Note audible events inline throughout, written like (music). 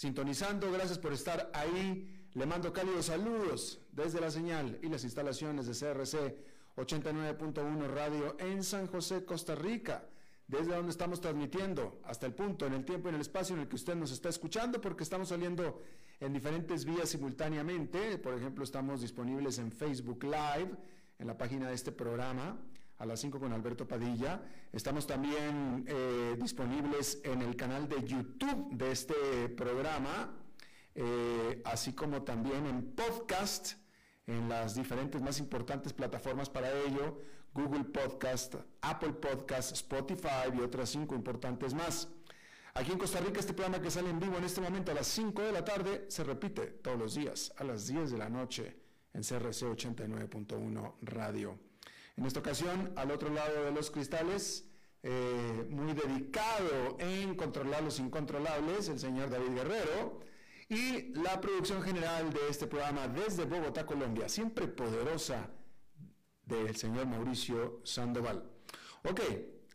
sintonizando. Gracias por estar ahí. Le mando cálidos saludos desde la señal y las instalaciones de CRC 89.1 Radio en San José, Costa Rica, desde donde estamos transmitiendo hasta el punto, en el tiempo y en el espacio en el que usted nos está escuchando, porque estamos saliendo en diferentes vías simultáneamente. Por ejemplo, estamos disponibles en Facebook Live, en la página de este programa a las 5 con Alberto Padilla. Estamos también eh, disponibles en el canal de YouTube de este programa, eh, así como también en podcast, en las diferentes más importantes plataformas para ello, Google Podcast, Apple Podcast, Spotify y otras cinco importantes más. Aquí en Costa Rica este programa que sale en vivo en este momento a las 5 de la tarde se repite todos los días a las 10 de la noche en CRC 89.1 Radio. En esta ocasión, al otro lado de los cristales, eh, muy dedicado en controlar los incontrolables, el señor David Guerrero, y la producción general de este programa desde Bogotá, Colombia, siempre poderosa, del señor Mauricio Sandoval. Ok,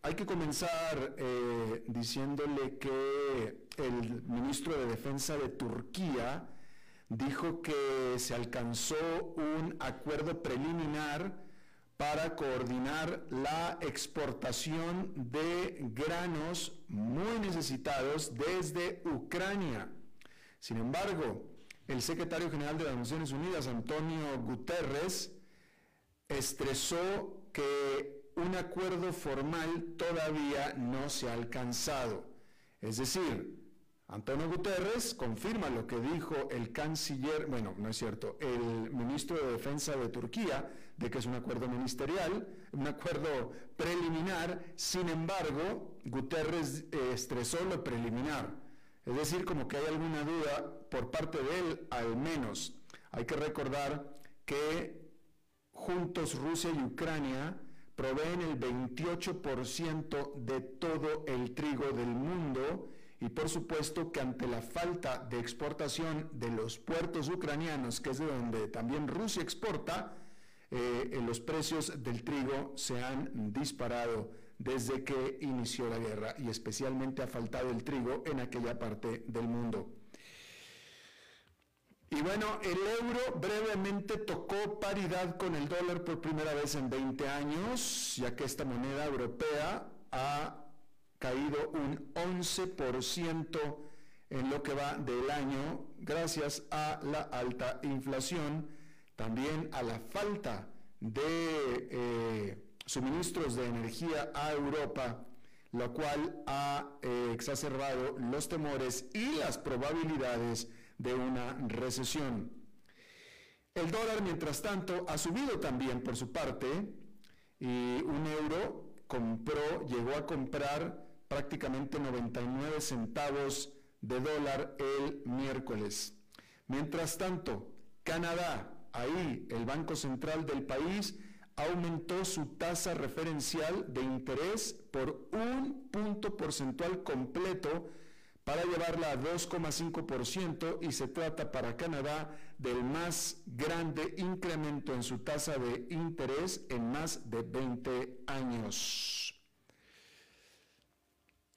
hay que comenzar eh, diciéndole que el ministro de Defensa de Turquía dijo que se alcanzó un acuerdo preliminar para coordinar la exportación de granos muy necesitados desde Ucrania. Sin embargo, el secretario general de las Naciones Unidas, Antonio Guterres, estresó que un acuerdo formal todavía no se ha alcanzado. Es decir, Antonio Guterres confirma lo que dijo el canciller, bueno, no es cierto, el ministro de Defensa de Turquía, de que es un acuerdo ministerial, un acuerdo preliminar, sin embargo, Guterres eh, estresó lo preliminar. Es decir, como que hay alguna duda por parte de él, al menos. Hay que recordar que juntos Rusia y Ucrania proveen el 28% de todo el trigo del mundo y por supuesto que ante la falta de exportación de los puertos ucranianos, que es de donde también Rusia exporta, eh, los precios del trigo se han disparado desde que inició la guerra y especialmente ha faltado el trigo en aquella parte del mundo. Y bueno, el euro brevemente tocó paridad con el dólar por primera vez en 20 años, ya que esta moneda europea ha caído un 11% en lo que va del año gracias a la alta inflación, también a la falta de eh, suministros de energía a Europa, lo cual ha eh, exacerbado los temores y las probabilidades de una recesión. El dólar, mientras tanto, ha subido también por su parte y un euro compró, llegó a comprar prácticamente 99 centavos de dólar el miércoles. Mientras tanto, Canadá, ahí el Banco Central del país, aumentó su tasa referencial de interés por un punto porcentual completo para llevarla a 2,5% y se trata para Canadá del más grande incremento en su tasa de interés en más de 20 años.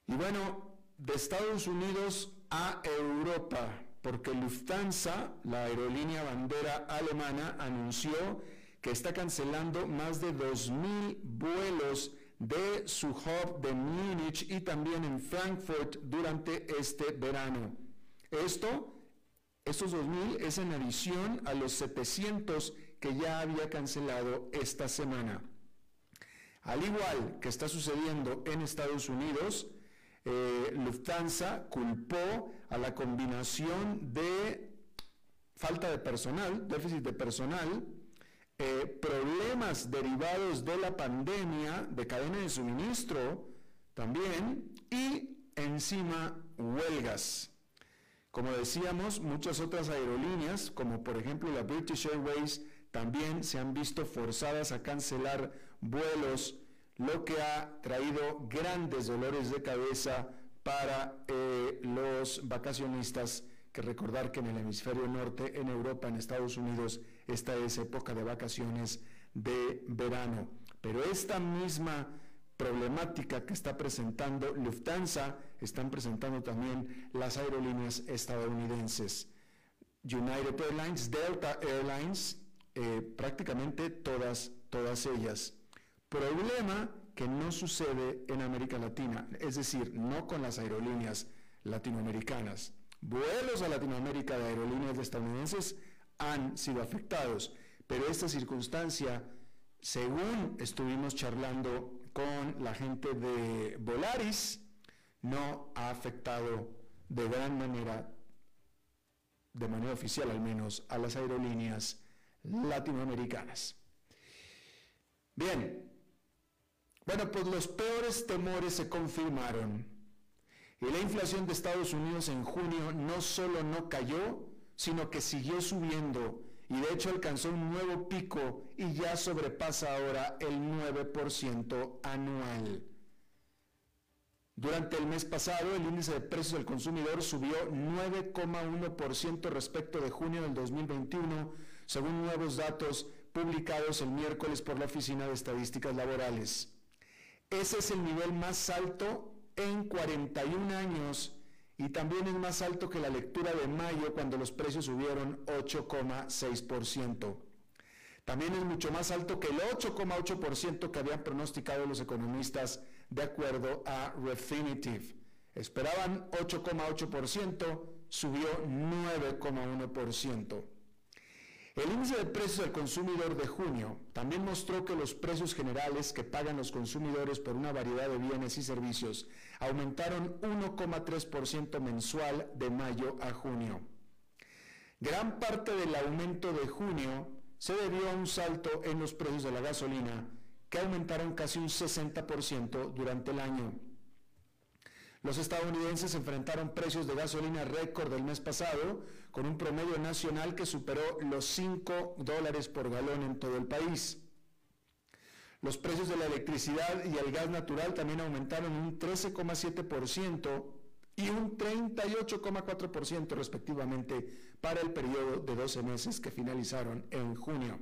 Y bueno, de Estados Unidos a Europa, porque Lufthansa, la aerolínea bandera alemana, anunció que está cancelando más de 2.000 vuelos de su hub de Múnich y también en Frankfurt durante este verano. Esto, estos 2.000 es en adición a los 700 que ya había cancelado esta semana. Al igual que está sucediendo en Estados Unidos, eh, Lufthansa culpó a la combinación de falta de personal, déficit de personal, eh, problemas derivados de la pandemia, de cadena de suministro también, y encima huelgas. Como decíamos, muchas otras aerolíneas, como por ejemplo la British Airways, también se han visto forzadas a cancelar vuelos, lo que ha traído grandes dolores de cabeza para eh, los vacacionistas, que recordar que en el hemisferio norte, en Europa, en Estados Unidos, esta es época de vacaciones de verano. Pero esta misma problemática que está presentando Lufthansa, están presentando también las aerolíneas estadounidenses. United Airlines, Delta Airlines, eh, prácticamente todas, todas ellas. Problema que no sucede en América Latina, es decir, no con las aerolíneas latinoamericanas. Vuelos a Latinoamérica de aerolíneas estadounidenses han sido afectados, pero esta circunstancia, según estuvimos charlando con la gente de Volaris, no ha afectado de gran manera, de manera oficial al menos, a las aerolíneas latinoamericanas. Bien, bueno, pues los peores temores se confirmaron. Y la inflación de Estados Unidos en junio no solo no cayó, sino que siguió subiendo y de hecho alcanzó un nuevo pico y ya sobrepasa ahora el 9% anual. Durante el mes pasado, el índice de precios del consumidor subió 9,1% respecto de junio del 2021, según nuevos datos publicados el miércoles por la Oficina de Estadísticas Laborales. Ese es el nivel más alto en 41 años y también es más alto que la lectura de mayo cuando los precios subieron 8,6%. También es mucho más alto que el 8,8% que habían pronosticado los economistas de acuerdo a Refinitiv. Esperaban 8,8%, subió 9,1%. El índice de precios del consumidor de junio también mostró que los precios generales que pagan los consumidores por una variedad de bienes y servicios aumentaron 1,3% mensual de mayo a junio. Gran parte del aumento de junio se debió a un salto en los precios de la gasolina, que aumentaron casi un 60% durante el año. Los estadounidenses enfrentaron precios de gasolina récord el mes pasado, con un promedio nacional que superó los 5 dólares por galón en todo el país. Los precios de la electricidad y el gas natural también aumentaron un 13,7% y un 38,4% respectivamente para el periodo de 12 meses que finalizaron en junio.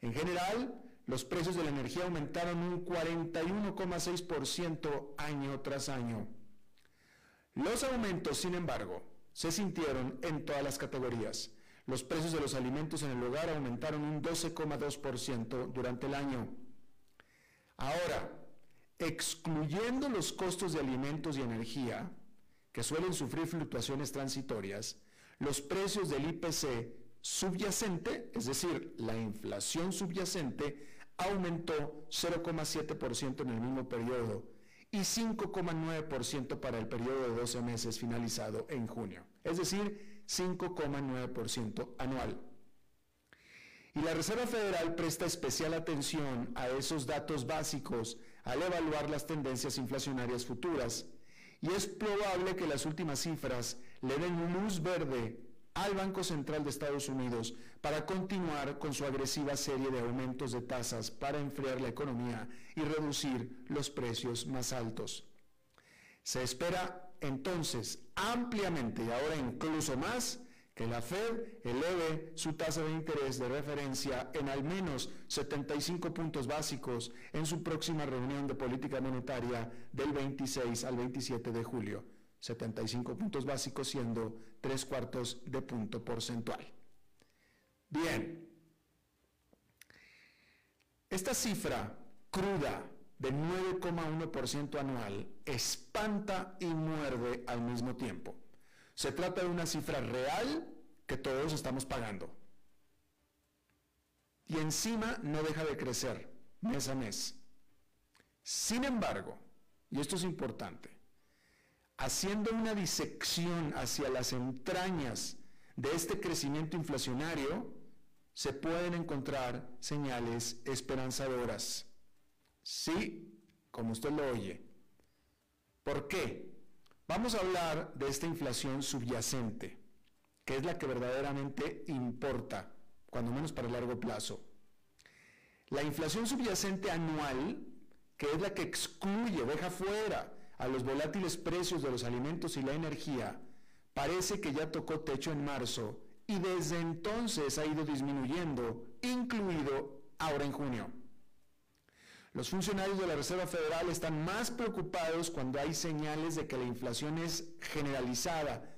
En general, los precios de la energía aumentaron un 41,6% año tras año. Los aumentos, sin embargo, se sintieron en todas las categorías. Los precios de los alimentos en el hogar aumentaron un 12,2% durante el año. Ahora, excluyendo los costos de alimentos y energía, que suelen sufrir fluctuaciones transitorias, los precios del IPC subyacente, es decir, la inflación subyacente, aumentó 0,7% en el mismo periodo y 5,9% para el periodo de 12 meses finalizado en junio, es decir, 5,9% anual. Y la Reserva Federal presta especial atención a esos datos básicos al evaluar las tendencias inflacionarias futuras y es probable que las últimas cifras le den luz verde al Banco Central de Estados Unidos para continuar con su agresiva serie de aumentos de tasas para enfriar la economía y reducir los precios más altos. Se espera entonces ampliamente y ahora incluso más que la Fed eleve su tasa de interés de referencia en al menos 75 puntos básicos en su próxima reunión de política monetaria del 26 al 27 de julio. 75 puntos básicos siendo tres cuartos de punto porcentual. Bien, esta cifra cruda de 9,1% anual espanta y muerde al mismo tiempo. Se trata de una cifra real que todos estamos pagando. Y encima no deja de crecer mes a mes. Sin embargo, y esto es importante, haciendo una disección hacia las entrañas de este crecimiento inflacionario, se pueden encontrar señales esperanzadoras. Sí, como usted lo oye. ¿Por qué? Vamos a hablar de esta inflación subyacente, que es la que verdaderamente importa, cuando menos para el largo plazo. La inflación subyacente anual, que es la que excluye, deja fuera a los volátiles precios de los alimentos y la energía, parece que ya tocó techo en marzo y desde entonces ha ido disminuyendo, incluido ahora en junio. Los funcionarios de la Reserva Federal están más preocupados cuando hay señales de que la inflación es generalizada,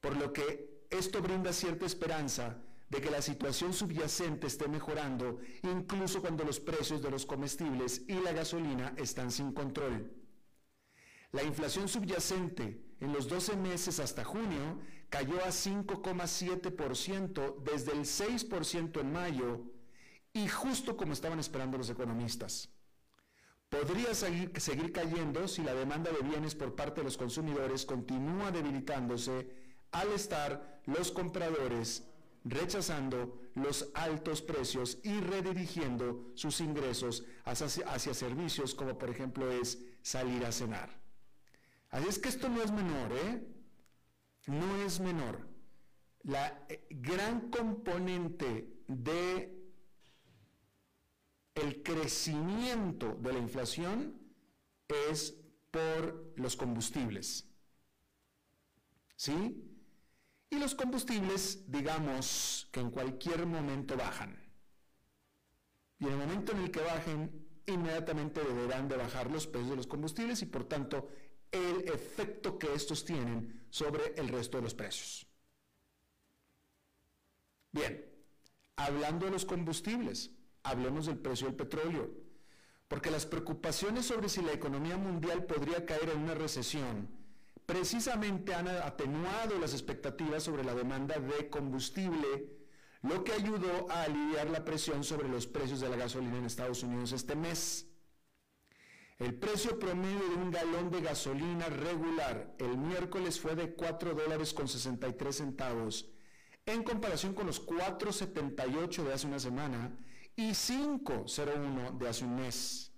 por lo que esto brinda cierta esperanza de que la situación subyacente esté mejorando, incluso cuando los precios de los comestibles y la gasolina están sin control. La inflación subyacente en los 12 meses hasta junio cayó a 5,7% desde el 6% en mayo y justo como estaban esperando los economistas. Podría seguir, cayendo si la demanda de bienes por parte de los consumidores continúa debilitándose al estar los compradores rechazando los altos precios y redirigiendo sus ingresos hacia, hacia, servicios como por ejemplo es salir a cenar. Así es que esto no es menor, ¿eh? No es menor. La eh, gran componente de el crecimiento de la inflación es por los combustibles. ¿Sí? Y los combustibles, digamos que en cualquier momento bajan. Y en el momento en el que bajen, inmediatamente deberán de bajar los precios de los combustibles y por tanto el efecto que estos tienen sobre el resto de los precios. Bien, hablando de los combustibles, hablemos del precio del petróleo, porque las preocupaciones sobre si la economía mundial podría caer en una recesión precisamente han atenuado las expectativas sobre la demanda de combustible, lo que ayudó a aliviar la presión sobre los precios de la gasolina en Estados Unidos este mes. El precio promedio de un galón de gasolina regular el miércoles fue de 4 dólares con 63 centavos, en comparación con los 4.78 de hace una semana y 5.01 de hace un mes.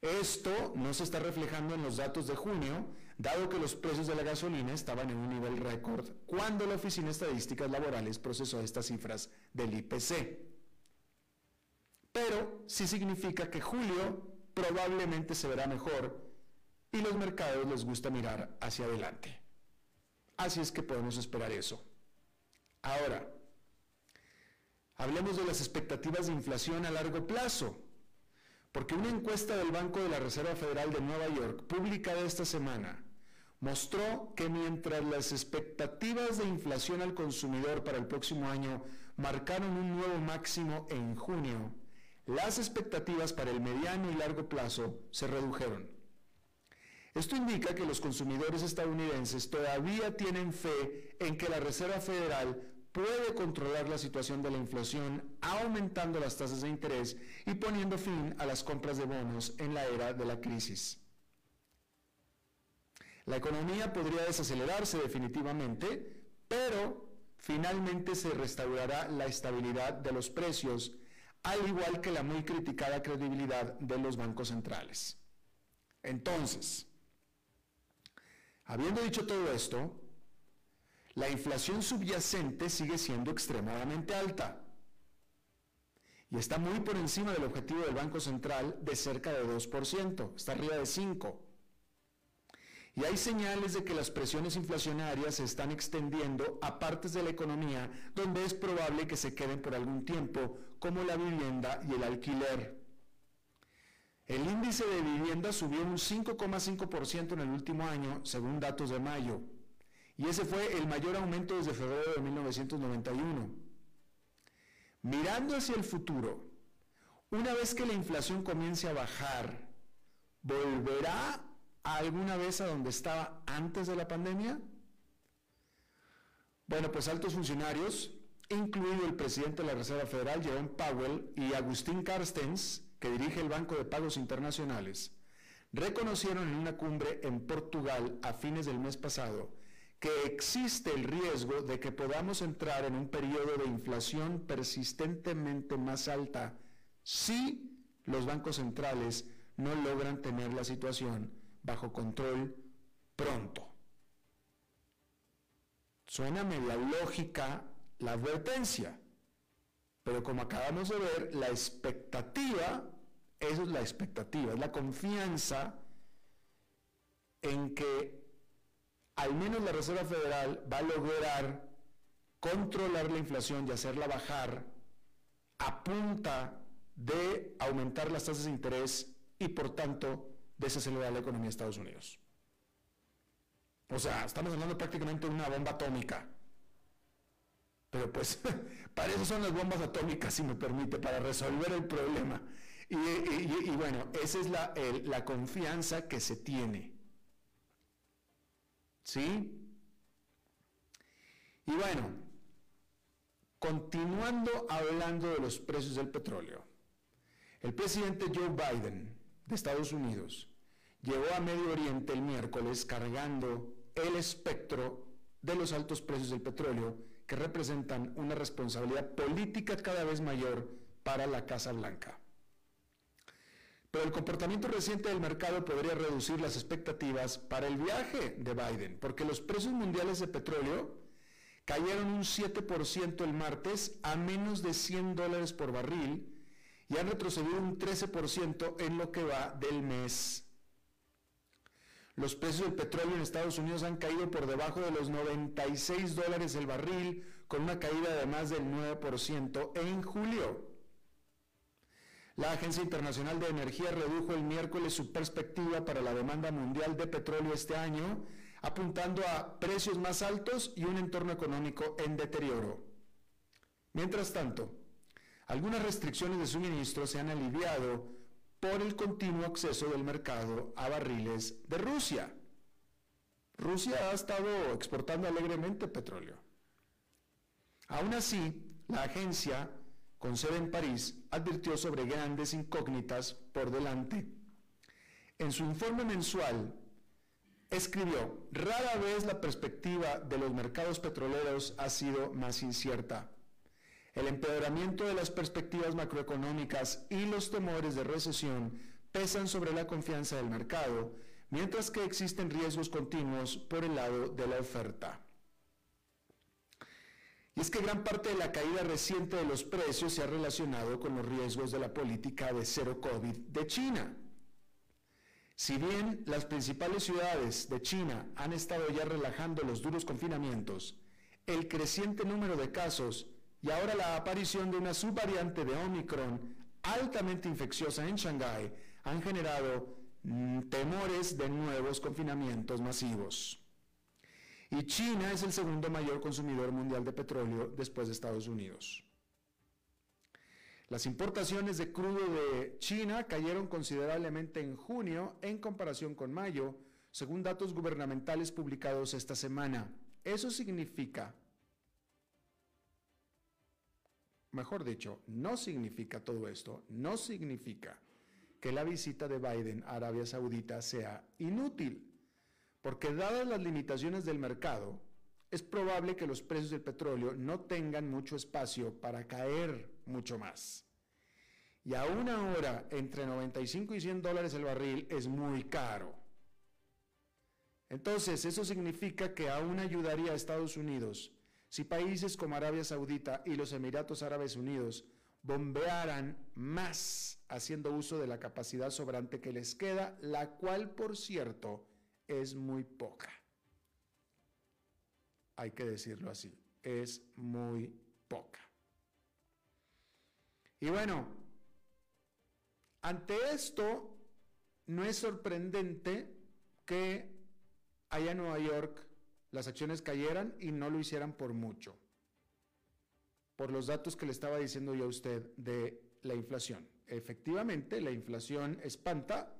Esto no se está reflejando en los datos de junio, dado que los precios de la gasolina estaban en un nivel récord cuando la Oficina de Estadísticas Laborales procesó estas cifras del IPC. Pero sí significa que julio probablemente se verá mejor y los mercados les gusta mirar hacia adelante. Así es que podemos esperar eso. Ahora, Hablemos de las expectativas de inflación a largo plazo, porque una encuesta del Banco de la Reserva Federal de Nueva York, publicada esta semana, mostró que mientras las expectativas de inflación al consumidor para el próximo año marcaron un nuevo máximo en junio, las expectativas para el mediano y largo plazo se redujeron. Esto indica que los consumidores estadounidenses todavía tienen fe en que la Reserva Federal puede controlar la situación de la inflación aumentando las tasas de interés y poniendo fin a las compras de bonos en la era de la crisis. La economía podría desacelerarse definitivamente, pero finalmente se restaurará la estabilidad de los precios, al igual que la muy criticada credibilidad de los bancos centrales. Entonces, habiendo dicho todo esto, la inflación subyacente sigue siendo extremadamente alta y está muy por encima del objetivo del Banco Central de cerca de 2%, está arriba de 5%. Y hay señales de que las presiones inflacionarias se están extendiendo a partes de la economía donde es probable que se queden por algún tiempo, como la vivienda y el alquiler. El índice de vivienda subió un 5,5% en el último año, según datos de mayo, y ese fue el mayor aumento desde febrero de 1991. Mirando hacia el futuro, una vez que la inflación comience a bajar, ¿volverá alguna vez a donde estaba antes de la pandemia? Bueno, pues altos funcionarios, incluido el presidente de la Reserva Federal, Jerome Powell, y Agustín Carstens, que dirige el Banco de Pagos Internacionales, reconocieron en una cumbre en Portugal a fines del mes pasado que existe el riesgo de que podamos entrar en un periodo de inflación persistentemente más alta si los bancos centrales no logran tener la situación bajo control pronto. Suena media lógica la advertencia, pero como acabamos de ver, la expectativa, eso es la expectativa, es la confianza en que al menos la Reserva Federal va a lograr controlar la inflación y hacerla bajar a punta de aumentar las tasas de interés y por tanto desacelerar la economía de Estados Unidos. O sea, estamos hablando prácticamente de una bomba atómica. Pero pues (laughs) para eso son las bombas atómicas, si me permite, para resolver el problema. Y, bueno, esa es la, la confianza que se tiene. ¿Sí? Y bueno, continuando hablando de los precios del petróleo, el presidente Joe Biden de Estados Unidos llegó a Medio Oriente el miércoles cargando el espectro de los altos precios del petróleo que representan una responsabilidad política cada vez mayor para la Casa Blanca. Pero el comportamiento reciente del mercado podría reducir las expectativas para el viaje de Biden, porque los precios mundiales de petróleo cayeron un 7% el martes a menos de 100 dólares por barril y han retrocedido un 13% en lo que va del mes. Los precios del petróleo en Estados Unidos han caído por debajo de los 96 dólares el barril, con una caída de más del 9% en julio. La Agencia Internacional de Energía redujo el miércoles su perspectiva para la demanda mundial de petróleo este año, apuntando a precios más altos y un entorno económico en deterioro. Mientras tanto, algunas restricciones de suministro se han aliviado por el continuo acceso del mercado a barriles de Rusia. Rusia ha estado exportando alegremente petróleo. Aún así, la agencia, con sede en París, advirtió sobre grandes incógnitas por delante. En su informe mensual, escribió, rara vez la perspectiva de los mercados petroleros ha sido más incierta. El empeoramiento de las perspectivas macroeconómicas y los temores de recesión pesan sobre la confianza del mercado, mientras que existen riesgos continuos por el lado de la oferta. Y es que gran parte de la caída reciente de los precios se ha relacionado con los riesgos de la política de cero COVID de China. Si bien las principales ciudades de China han estado ya relajando los duros confinamientos, el creciente número de casos y ahora la aparición de una subvariante de Omicron altamente infecciosa en Shanghái han generado mm, temores de nuevos confinamientos masivos. Y China es el segundo mayor consumidor mundial de petróleo después de Estados Unidos. Las importaciones de crudo de China cayeron considerablemente en junio en comparación con mayo, según datos gubernamentales publicados esta semana. Eso significa mejor dicho, no significa todo esto, no significa que la visita de Biden a Arabia Saudita sea inútil, porque dadas las limitaciones del mercado, es probable que los precios del petróleo no tengan mucho espacio para caer mucho más. Y a una hora entre 95 y 100 dólares el barril es muy caro. Entonces, eso significa que aún ayudaría a Estados Unidos si países como Arabia Saudita y los Emiratos Árabes Unidos bombearan más haciendo uso de la capacidad sobrante que les queda, la cual, por cierto, es muy poca. Hay que decirlo así, es muy poca. Y bueno, ante esto, no es sorprendente que allá en Nueva York las acciones cayeran y no lo hicieran por mucho, por los datos que le estaba diciendo yo a usted de la inflación. Efectivamente, la inflación espanta,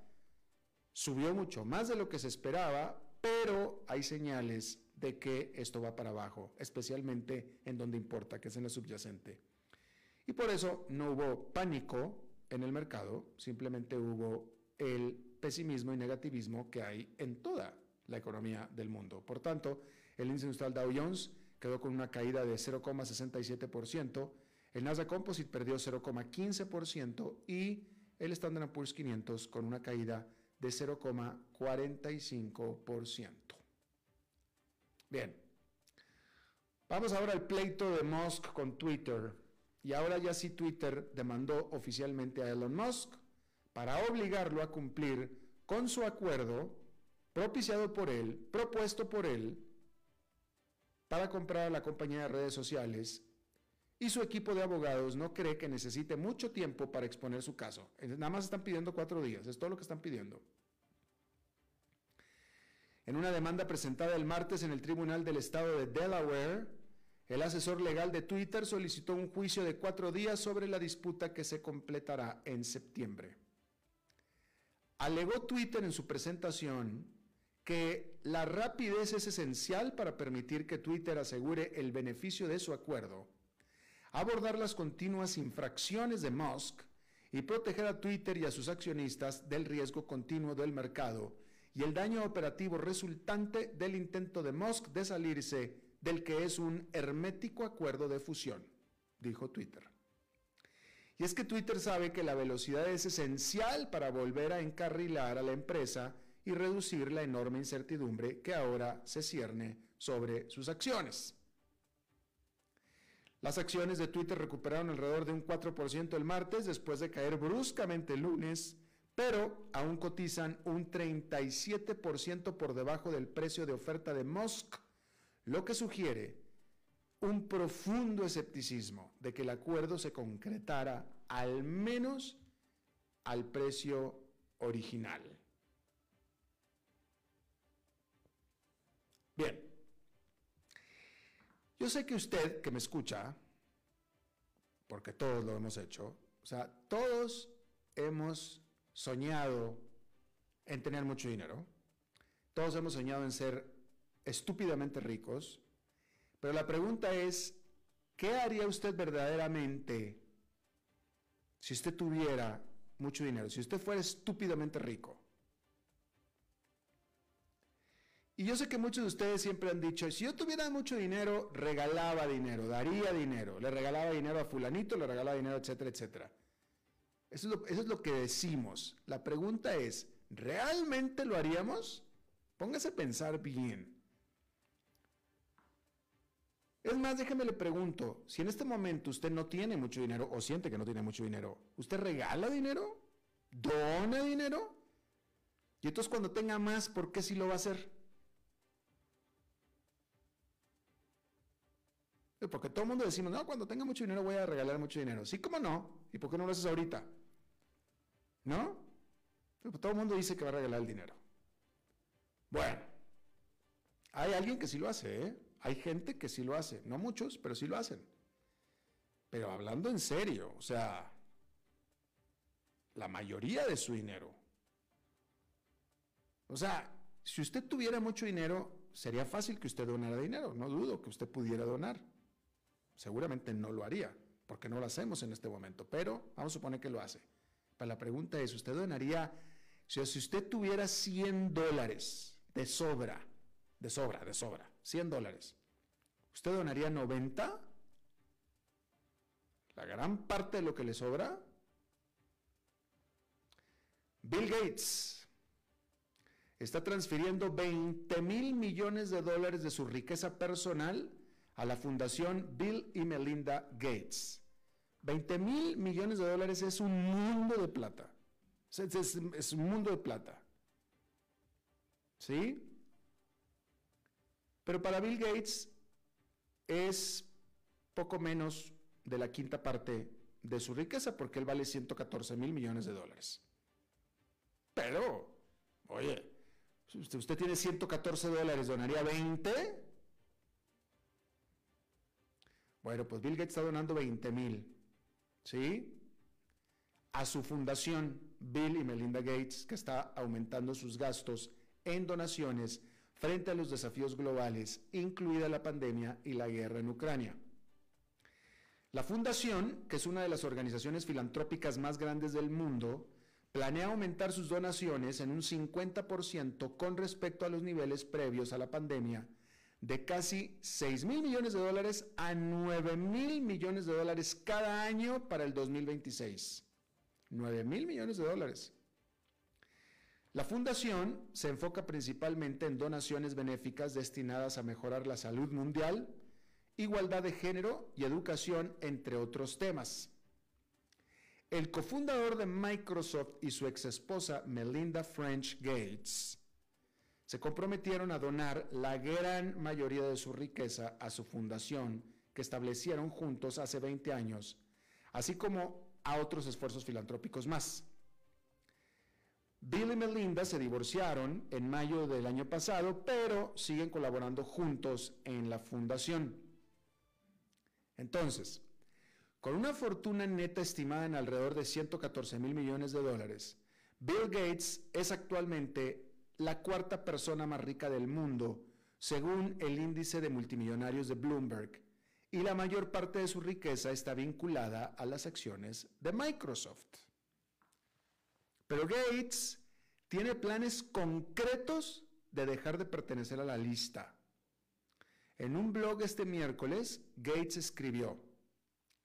subió mucho más de lo que se esperaba, pero hay señales de que esto va para abajo, especialmente en donde importa, que es en el subyacente. Y por eso no hubo pánico en el mercado, simplemente hubo el pesimismo y negativismo que hay en toda la economía del mundo. Por tanto, el índice industrial Dow Jones quedó con una caída de 0,67%, el Nasdaq Composite perdió 0,15% y el Standard Poor's 500 con una caída de 0,45%. Bien, vamos ahora al pleito de Musk con Twitter. Y ahora ya sí Twitter demandó oficialmente a Elon Musk para obligarlo a cumplir con su acuerdo propiciado por él, propuesto por él, para comprar a la compañía de redes sociales y su equipo de abogados no cree que necesite mucho tiempo para exponer su caso. Nada más están pidiendo cuatro días, es todo lo que están pidiendo. En una demanda presentada el martes en el Tribunal del Estado de Delaware, el asesor legal de Twitter solicitó un juicio de cuatro días sobre la disputa que se completará en septiembre. Alegó Twitter en su presentación que la rapidez es esencial para permitir que Twitter asegure el beneficio de su acuerdo, abordar las continuas infracciones de Musk y proteger a Twitter y a sus accionistas del riesgo continuo del mercado y el daño operativo resultante del intento de Musk de salirse del que es un hermético acuerdo de fusión, dijo Twitter. Y es que Twitter sabe que la velocidad es esencial para volver a encarrilar a la empresa y reducir la enorme incertidumbre que ahora se cierne sobre sus acciones. Las acciones de Twitter recuperaron alrededor de un 4% el martes después de caer bruscamente el lunes pero aún cotizan un 37% por debajo del precio de oferta de Musk, lo que sugiere un profundo escepticismo de que el acuerdo se concretara al menos al precio original. Bien, yo sé que usted que me escucha, porque todos lo hemos hecho, o sea, todos hemos soñado en tener mucho dinero. Todos hemos soñado en ser estúpidamente ricos. Pero la pregunta es, ¿qué haría usted verdaderamente si usted tuviera mucho dinero? Si usted fuera estúpidamente rico. Y yo sé que muchos de ustedes siempre han dicho, si yo tuviera mucho dinero, regalaba dinero, daría dinero, le regalaba dinero a fulanito, le regalaba dinero, etcétera, etcétera. Eso es, lo, que decimos. La pregunta es, ¿realmente lo haríamos? Póngase a pensar bien. Es más, déjeme le pregunto, si en este momento usted no tiene mucho dinero o siente que no tiene mucho dinero, ¿usted regala dinero? ¿Dona dinero? Y entonces cuando tenga más, ¿por qué sí lo va a hacer? Porque todo el mundo decimos, no, cuando tenga mucho dinero voy a regalar mucho dinero. Sí, ¿cómo no? ¿Y por qué no lo haces ahorita? ¿No? Pues todo el mundo dice que va a regalar el dinero. Bueno, hay alguien que sí lo hace, ¿eh? Hay gente que sí lo hace. No muchos, pero sí lo hacen. Pero hablando en serio, o sea, la mayoría de su dinero. O sea, si usted tuviera mucho dinero, sería fácil que usted donara dinero. No dudo que usted pudiera donar. Seguramente no lo haría, porque no lo hacemos en este momento, pero vamos a suponer que lo hace la pregunta es, ¿usted donaría, si usted tuviera 100 dólares de sobra, de sobra, de sobra, 100 dólares, ¿usted donaría 90? La gran parte de lo que le sobra. Bill Gates está transfiriendo 20 mil millones de dólares de su riqueza personal a la fundación Bill y Melinda Gates. 20 mil millones de dólares es un mundo de plata. Es, un mundo de plata. ¿Sí? Pero para Bill Gates es poco menos de la quinta parte de su riqueza porque él vale 114 mil millones de dólares. Pero, oye, usted, usted tiene 114 dólares, ¿donaría 20? Bueno, pues Bill Gates está donando 20 mil, ¿sí? A su fundación, Bill y Melinda Gates, que está aumentando sus gastos en donaciones frente a los desafíos globales, incluida la pandemia y la guerra en Ucrania. La fundación, que es una de las organizaciones filantrópicas más grandes del mundo, planea aumentar sus donaciones en un 50% con respecto a los niveles previos a la pandemia, de casi 6 mil millones de dólares a 9 mil millones de dólares cada año para el 2026. 9 mil millones de dólares. La fundación se enfoca principalmente en donaciones benéficas destinadas a mejorar la salud mundial, igualdad de género y educación, entre otros temas. El cofundador de Microsoft y su ex esposa Melinda French Gates se comprometieron a donar la gran mayoría de su riqueza a su fundación que establecieron juntos hace 20 años, así como a otros esfuerzos filantrópicos más. Bill y Melinda se divorciaron en mayo del año pasado, pero siguen colaborando juntos en la fundación. Entonces, con una fortuna neta estimada en alrededor de 114 mil millones de dólares, Bill Gates es actualmente la cuarta persona más rica del mundo, según el índice de multimillonarios de Bloomberg, y la mayor parte de su riqueza está vinculada a las acciones de Microsoft. Pero Gates tiene planes concretos de dejar de pertenecer a la lista. En un blog este miércoles, Gates escribió,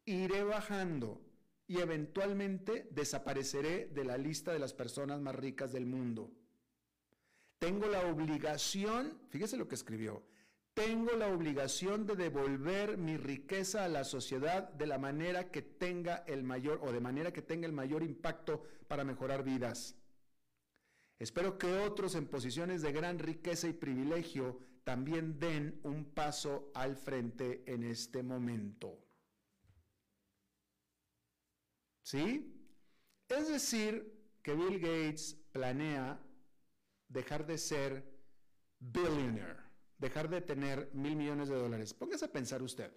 iré bajando y eventualmente desapareceré de la lista de las personas más ricas del mundo. Tengo la obligación, fíjese lo que escribió, tengo la obligación de devolver mi riqueza a la sociedad de la manera que tenga el mayor o de manera que tenga el mayor impacto para mejorar vidas. Espero que otros en posiciones de gran riqueza y privilegio también den un paso al frente en este momento. ¿Sí? Es decir, que Bill Gates planea dejar de ser billionaire dejar de tener mil millones de dólares. Póngase a pensar usted.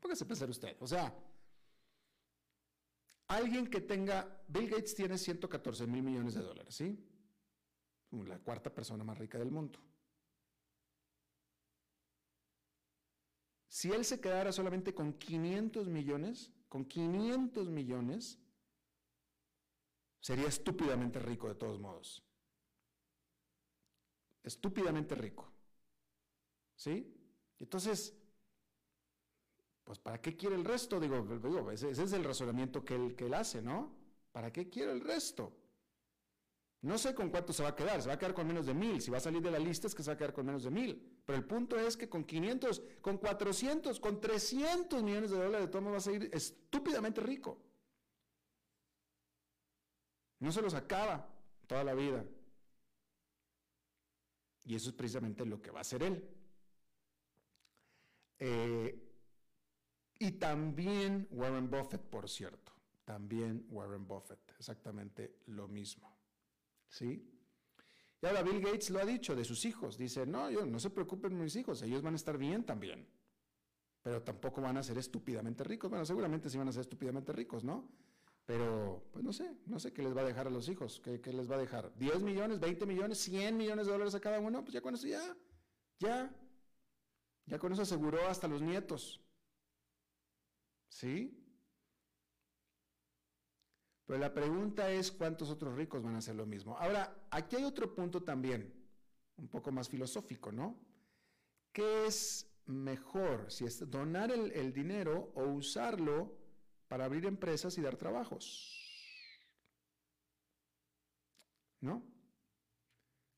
Póngase a pensar usted. O sea, alguien que tenga, Bill Gates tiene 114 mil millones de dólares, ¿sí? La cuarta persona más rica del mundo. Si él se quedara solamente con 500 millones, con 500 millones, sería estúpidamente rico de todos modos. Estúpidamente rico. ¿Sí? Entonces, pues ¿para qué quiere el resto? Digo, ese, es el razonamiento que él, hace, ¿no? ¿Para qué quiere el resto? No sé con cuánto se va a quedar, se va a quedar con menos de mil. Si va a salir de la lista es que se va a quedar con menos de mil. Pero el punto es que con 500, con 400, con 300 millones de dólares de todo va a salir estúpidamente rico. No se los acaba toda la vida. Y eso es precisamente lo que va a hacer él. Eh, y también Warren Buffett, por cierto, también Warren Buffett, exactamente lo mismo. ¿Sí? Y ahora Bill Gates lo ha dicho de sus hijos, dice, no, yo, no se preocupen mis hijos, ellos van a estar bien también, pero tampoco van a ser estúpidamente ricos. Bueno, seguramente sí van a ser estúpidamente ricos, ¿no? Pero, pues no sé, no sé qué les va a dejar a los hijos, qué, qué les va a dejar. ¿10 millones, 20 millones, 100 millones de dólares a cada uno? Pues ya con eso ya, ya, ya con eso aseguró hasta los nietos. ¿Sí? Pero la pregunta es cuántos otros ricos van a hacer lo mismo. Ahora, aquí hay otro punto también, un poco más filosófico, ¿no? ¿Qué es mejor, si es donar el, el dinero o usarlo para abrir empresas y dar trabajos? ¿No?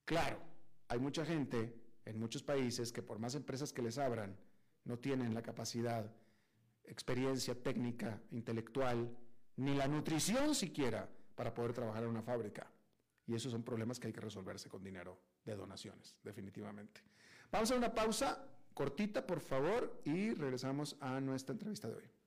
Claro, hay mucha gente en muchos países que por más empresas que les abran, no tienen la capacidad, experiencia técnica, intelectual, ni la nutrición siquiera para poder trabajar en una fábrica. Y esos son problemas que hay que resolverse con dinero de donaciones, definitivamente. Vamos a una pausa cortita, por favor, y regresamos a nuestra entrevista de hoy.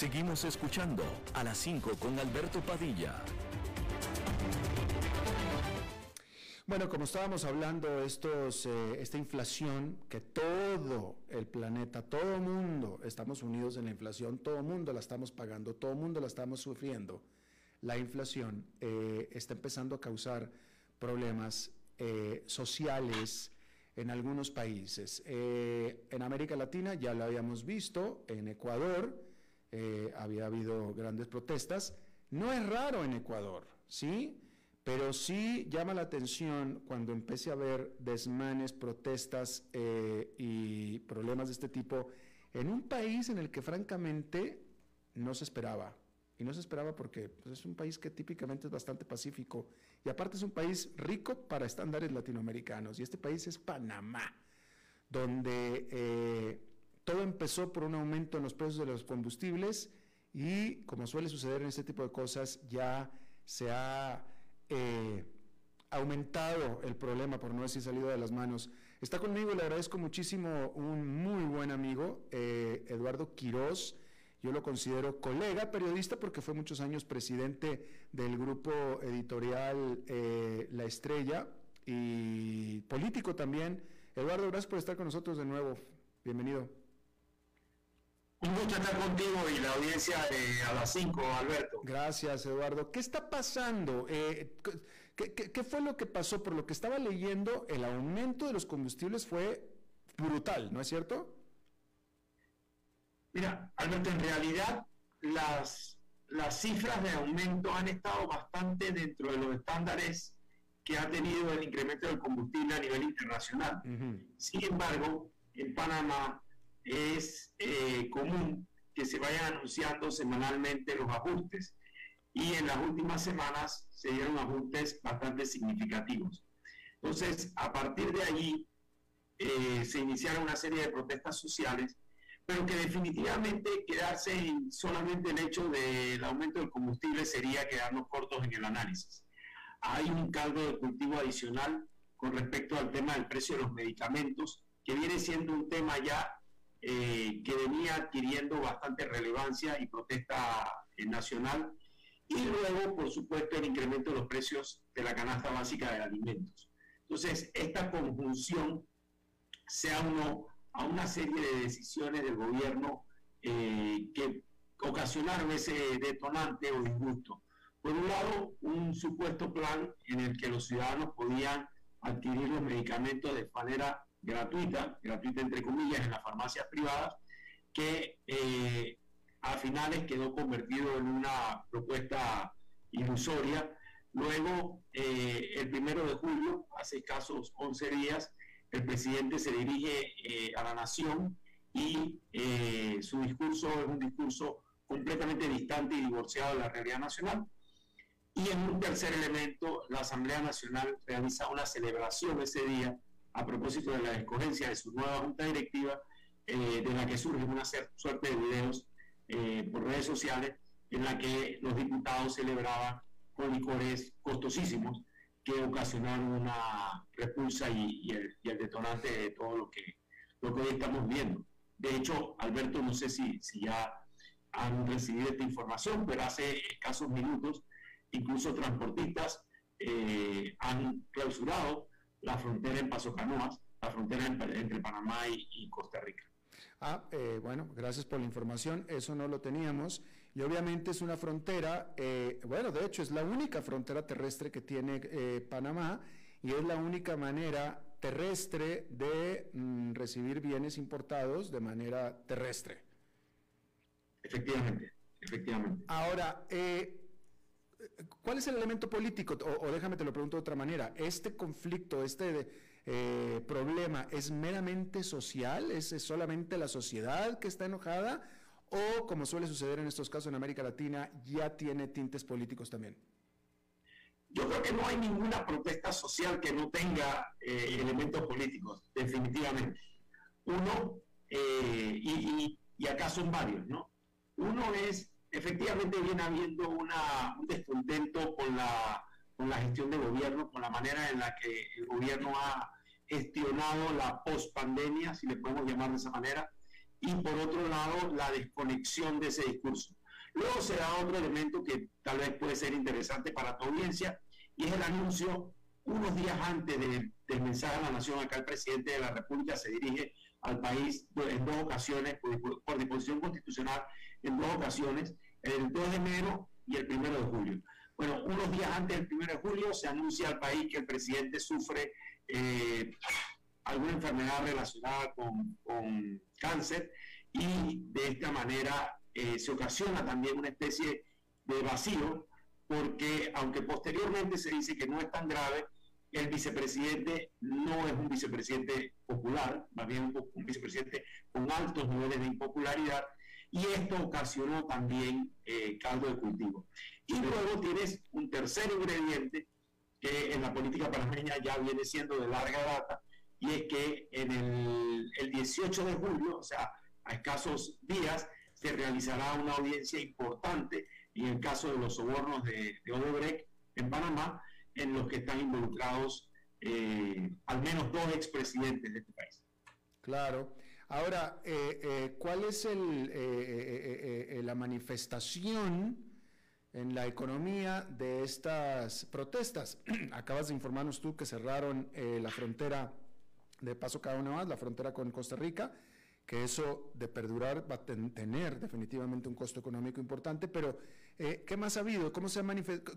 Seguimos escuchando a las 5 con Alberto Padilla. Bueno, como estábamos hablando, estos, eh, esta inflación que todo el planeta, todo mundo, estamos unidos en la inflación, todo mundo la estamos pagando, todo mundo la estamos sufriendo. La inflación eh, está empezando a causar problemas eh, sociales en algunos países. en América Latina ya lo habíamos visto, en Ecuador había habido grandes protestas. No es raro en Ecuador, ¿sí? Pero sí llama la atención cuando empiece a ver desmanes, protestas eh, y problemas de este tipo en un país en el que francamente no se esperaba. Y no se esperaba porque pues, es un país que típicamente es bastante pacífico. Y aparte es un país rico para estándares latinoamericanos. Y este país es Panamá, donde eh, todo empezó por un aumento en los precios de los combustibles y como suele suceder en este tipo de cosas, ya se ha eh, aumentado el problema, por no decir salido de las manos. Está conmigo, le agradezco muchísimo, un muy buen amigo, eh, Eduardo Quirós. Yo lo considero colega, periodista, porque fue muchos años presidente del grupo editorial eh, La Estrella y político también. Eduardo, gracias por estar con nosotros de nuevo. Bienvenido. Un gusto estar contigo y la audiencia de a las 5, Alberto. Gracias, Eduardo. ¿Qué está pasando? Eh, ¿qué, fue lo que pasó? Por lo que estaba leyendo, el aumento de los combustibles fue brutal, ¿no es cierto? Mira, Alberto, en realidad las, las cifras de aumento han estado bastante dentro de los estándares que ha tenido el incremento del combustible a nivel internacional. Sin embargo, en Panamá es eh, común que se vayan anunciando semanalmente los ajustes y en las últimas semanas se dieron ajustes bastante significativos. Entonces, a partir de allí eh, se iniciaron una serie de protestas sociales, pero que definitivamente quedarse en solamente el hecho del aumento del combustible sería quedarnos cortos en el análisis. Hay un caldo de cultivo adicional con respecto al tema del precio de los medicamentos, que viene siendo un tema ya eh, que venía adquiriendo bastante relevancia y protesta eh, nacional. Y luego, por supuesto, el incremento de los precios de la canasta básica de alimentos. Entonces, esta conjunción se aunó a una serie de decisiones del gobierno eh, que ocasionaron ese detonante o disgusto. Por un lado, un supuesto plan en el que los ciudadanos podían adquirir los medicamentos de manera gratuita, gratuita entre comillas, en las farmacias privadas, que eh, a finales quedó convertido en una propuesta ilusoria. Luego, eh, el primero de julio, hace escasos 11 días, el presidente se dirige eh, a la nación y su discurso es un discurso completamente distante y divorciado de la realidad nacional. Y en un tercer elemento, la Asamblea Nacional realiza una celebración ese día a propósito de la escogencia de su nueva junta directiva, eh, de la que surge una suerte de videos eh, por redes sociales en la que los diputados celebraban con licores costosísimos que ocasionaron una repulsa y, el, detonante de todo lo que, lo que hoy estamos viendo. De hecho, Alberto, no sé si, si ya han recibido esta información, pero hace escasos minutos, incluso transportistas eh, han clausurado la frontera en Paso Canoas, la frontera entre Panamá y, Costa Rica. Ah, eh, bueno, gracias por la información, eso no lo teníamos. Y obviamente es una frontera, eh, bueno, de hecho es la única frontera terrestre que tiene eh, Panamá y es la única manera terrestre de mm, recibir bienes importados de manera terrestre. Efectivamente, efectivamente. Ahora, eh, ¿cuál es el elemento político? O, déjame te lo pregunto de otra manera. ¿Este conflicto, este eh, problema es meramente social? ¿Es, solamente la sociedad que está enojada? ¿O, como suele suceder en estos casos en América Latina, ya tiene tintes políticos también? Yo creo que no hay ninguna protesta social que no tenga eh, elementos políticos, definitivamente. Uno, y, y acá son varios, ¿no? Uno es, efectivamente viene habiendo una, un descontento con la, con la gestión de gobierno, con la manera en la que el gobierno ha gestionado la post-pandemia, si le podemos llamar de esa manera, y por otro lado, la desconexión de ese discurso. Luego se da otro elemento que tal vez puede ser interesante para tu audiencia, y es el anuncio, unos días antes del mensaje a la nación, acá el presidente de la República se dirige al país en dos ocasiones por, por disposición constitucional en dos ocasiones, el 2 de enero y el 1 de julio. Bueno, unos días antes del 1 de julio se anuncia al país que el presidente sufre eh, alguna enfermedad relacionada con, con, cáncer y de esta manera eh, se ocasiona también una especie de vacío porque aunque posteriormente se dice que no es tan grave, el vicepresidente no es un vicepresidente popular, más bien un vicepresidente con altos niveles de impopularidad y esto ocasionó también eh, caldo de cultivo. Y luego tienes un tercer ingrediente que en la política panameña ya viene siendo de larga data, y es que en el, el 18 de julio, o sea, a escasos días, se realizará una audiencia importante en el caso de los sobornos de, de Odebrecht en Panamá, en los que están involucrados eh, al menos dos expresidentes de este país. Claro. Ahora, eh, eh, ¿cuál es el, eh, la manifestación en la economía de estas protestas? (clears throat) Acabas de informarnos tú que cerraron la frontera de Paso Más, la frontera con Costa Rica, que eso de perdurar va a tener definitivamente un costo económico importante, pero ¿qué más ha habido? ¿Cómo se ha,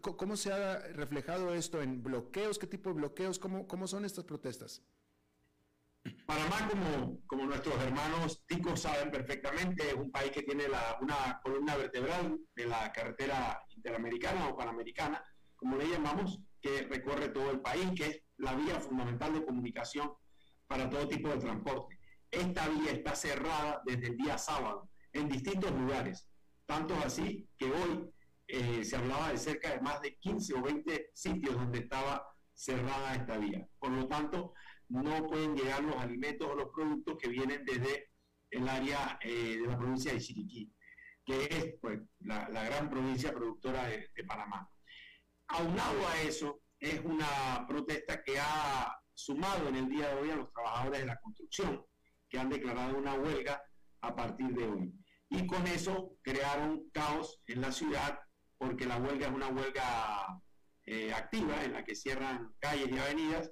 ¿Cómo se ha reflejado esto en bloqueos? ¿Qué tipo de bloqueos? ¿Cómo, cómo son estas protestas? Panamá, como, como nuestros hermanos ticos saben perfectamente, es un país que tiene la, una columna vertebral de la carretera interamericana o panamericana, como le llamamos, que recorre todo el país, que es la vía fundamental de comunicación para todo tipo de transporte. Esta vía está cerrada desde el día sábado en distintos lugares, tanto así que hoy eh, se hablaba de cerca de más de 15 o 20 sitios donde estaba cerrada esta vía. Por lo tanto, no pueden llegar los alimentos o los productos que vienen desde el área eh, de la provincia de Chiriquí, que es pues, la, gran provincia productora de, Panamá. Aunado a eso, es una protesta que ha sumado en el día de hoy a los trabajadores de la construcción, que han declarado una huelga a partir de hoy. Y con eso crearon caos en la ciudad, porque la huelga es una huelga eh, activa en la que cierran calles y avenidas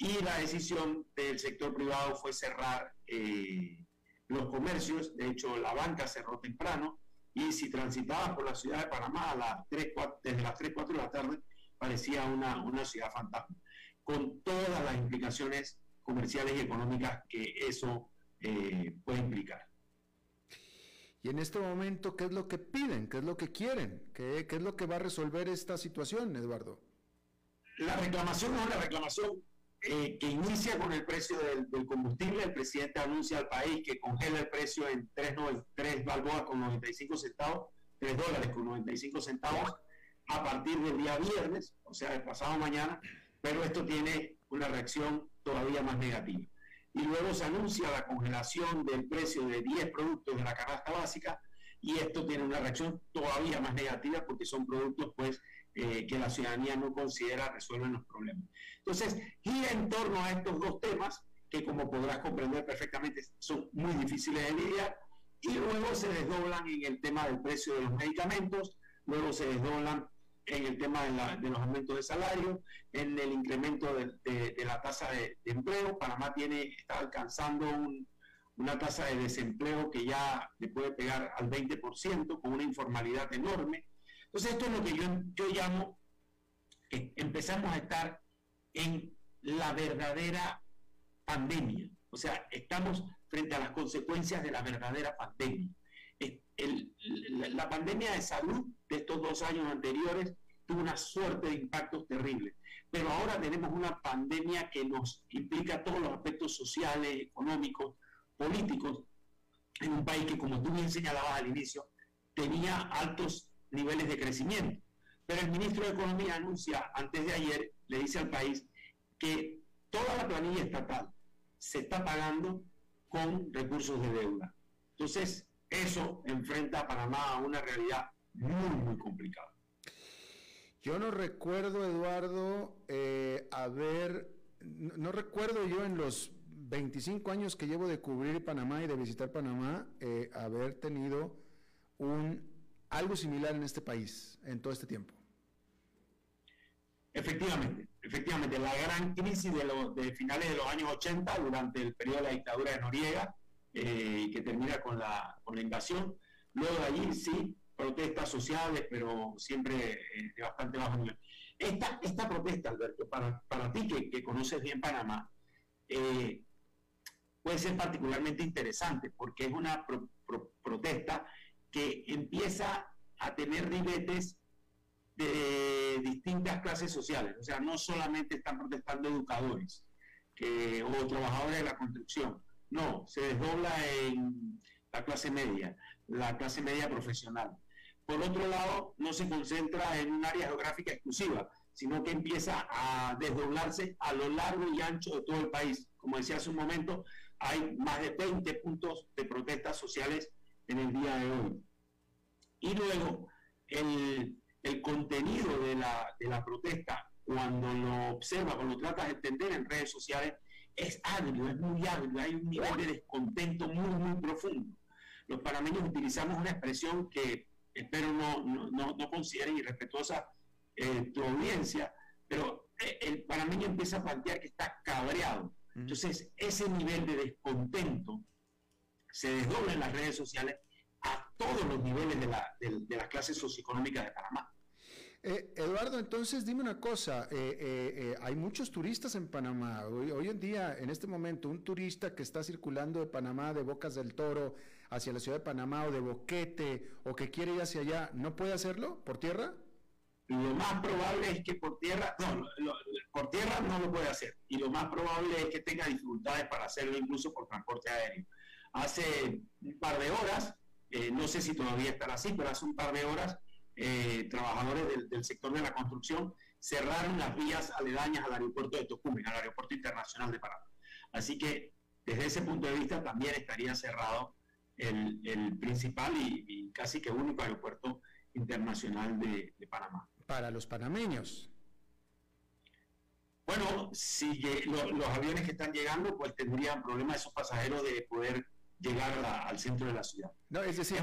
y la decisión del sector privado fue cerrar eh, los comercios, de hecho la banca cerró temprano y si transitabas por la ciudad de Panamá a las 3, 4, desde las 3, 4 de la tarde parecía una, una ciudad fantasma, con todas las implicaciones comerciales y económicas que eso eh, puede implicar. Y en este momento, ¿qué es lo que piden? ¿Qué es lo que quieren? ¿Qué, qué es lo que va a resolver esta situación, Eduardo? La reclamación es una reclamación eh, que inicia con el precio del, combustible. El presidente anuncia al país que congela el precio en 3, 3 balboas con 95 centavos, 3 dólares con 95 centavos a partir del día viernes, o sea, el pasado mañana, pero esto tiene una reacción todavía más negativa. Y luego se anuncia la congelación del precio de 10 productos de la canasta básica y esto tiene una reacción todavía más negativa porque son productos pues eh, que la ciudadanía no considera resuelven los problemas. Entonces, gira en torno a estos dos temas que como podrás comprender perfectamente son muy difíciles de lidiar y luego se desdoblan en el tema del precio de los medicamentos, luego se desdoblan en el tema de, los aumentos de salario, en el incremento de, la tasa de, empleo. Panamá tiene, está alcanzando una tasa de desempleo que ya le puede pegar al 20%, con una informalidad enorme. Entonces, esto es lo que yo, yo llamo, que empezamos a estar en la verdadera pandemia. O sea, estamos frente a las consecuencias de la verdadera pandemia. la pandemia de salud de estos dos años anteriores tuvo una suerte de impactos terribles, pero ahora tenemos una pandemia que nos implica todos los aspectos sociales, económicos, políticos, en un país que, como tú bien señalabas al inicio, tenía altos niveles de crecimiento. Pero el ministro de Economía anuncia antes de ayer, le dice al país, que toda la planilla estatal se está pagando con recursos de deuda. Entonces, eso enfrenta a Panamá a una realidad muy, muy complicada. Yo no recuerdo, Eduardo, eh, haber, no, recuerdo yo en los 25 años que llevo de cubrir Panamá y de visitar Panamá, eh, haber tenido un algo similar en este país en todo este tiempo. Efectivamente, efectivamente, la gran crisis de, de finales de los años 80, durante el periodo de la dictadura de Noriega, eh, que termina con la, con la invasión. Luego de allí, sí, protestas sociales, pero siempre eh, de bastante bajo nivel. Esta, esta protesta, Alberto, para, para ti que, que, conoces bien Panamá, eh, puede ser particularmente interesante porque es una protesta que empieza a tener ribetes de distintas clases sociales. O sea, no solamente están protestando educadores que, o trabajadores de la construcción. No, se desdobla en la clase media, la clase media profesional. Por otro lado, no se concentra en un área geográfica exclusiva, sino que empieza a desdoblarse a lo largo y ancho de todo el país. Como decía hace un momento, hay más de 20 puntos de protestas sociales en el día de hoy. Y luego, el, el contenido de la, de la protesta, cuando lo observa, cuando lo tratas de entender en redes sociales, es agrio, es muy agrio, hay un nivel de descontento muy, muy profundo. Los panameños utilizamos una expresión que espero no, no, no, consideren irrespetuosa eh, tu audiencia, pero eh, el panameño empieza a plantear que está cabreado. Entonces, ese nivel de descontento se desdobla en las redes sociales a todos los niveles de, la, de, las clases socioeconómicas de Panamá. Eh, Eduardo, entonces dime una cosa, eh, eh, hay muchos turistas en Panamá. Hoy, hoy, en día, en este momento, un turista que está circulando de Panamá, de Bocas del Toro, hacia la ciudad de Panamá o de Boquete, o que quiere ir hacia allá, ¿no puede hacerlo por tierra? Lo más probable es que por tierra, no, por tierra no lo puede hacer. Y lo más probable es que tenga dificultades para hacerlo incluso por transporte aéreo. Hace un par de horas eh, no sé si todavía estará así, pero hace un par de horas, eh, trabajadores del, sector de la construcción cerraron las vías aledañas al aeropuerto de Tocumen, al aeropuerto internacional de Panamá. Así que desde ese punto de vista también estaría cerrado el, principal y, casi que único aeropuerto internacional de, Panamá. Para los panameños. Bueno, si los aviones que están llegando, pues tendrían problemas esos pasajeros de poder llegar al centro de la ciudad. No, es decir,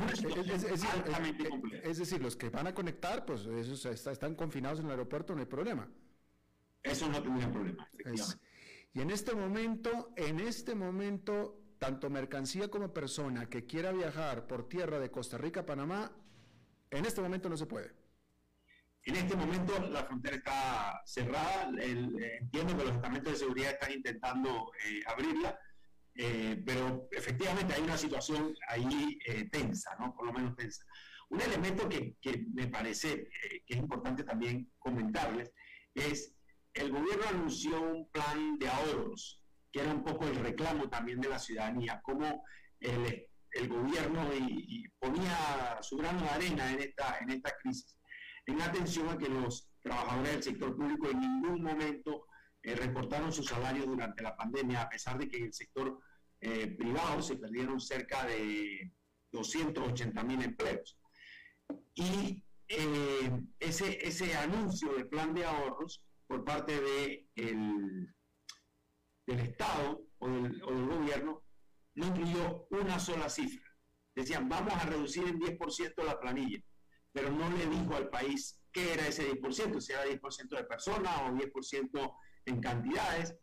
es, decir, los que van a conectar, pues esos están confinados en el aeropuerto, no hay problema. Eso no tendría problema, y en este momento, en este momento, tanto mercancía como persona que quiera viajar por tierra de Costa Rica a Panamá, en este momento no se puede. En este momento la frontera está cerrada. Eh, entiendo que los estamentos de seguridad están intentando eh, abrirla eh, pero efectivamente hay una situación ahí eh, tensa, ¿no? Por lo menos tensa. Un elemento que, que me parece eh, que es importante también comentarles es el gobierno anunció un plan de ahorros, que era un poco el reclamo también de la ciudadanía, como el, el gobierno y, ponía su grano de arena en esta, en esta crisis, en atención a que los trabajadores del sector público en ningún momento recortaron sus salarios durante la pandemia, a pesar de que en el sector eh, privado se perdieron cerca de 280 mil empleos. Y eh, ese, ese anuncio del plan de ahorros por parte de el, del Estado o del, o del gobierno no incluyó una sola cifra. Decían, vamos a reducir en 10% la planilla, pero no le dijo al país qué era ese 10%, si era 10% de personas o 10% en cantidades,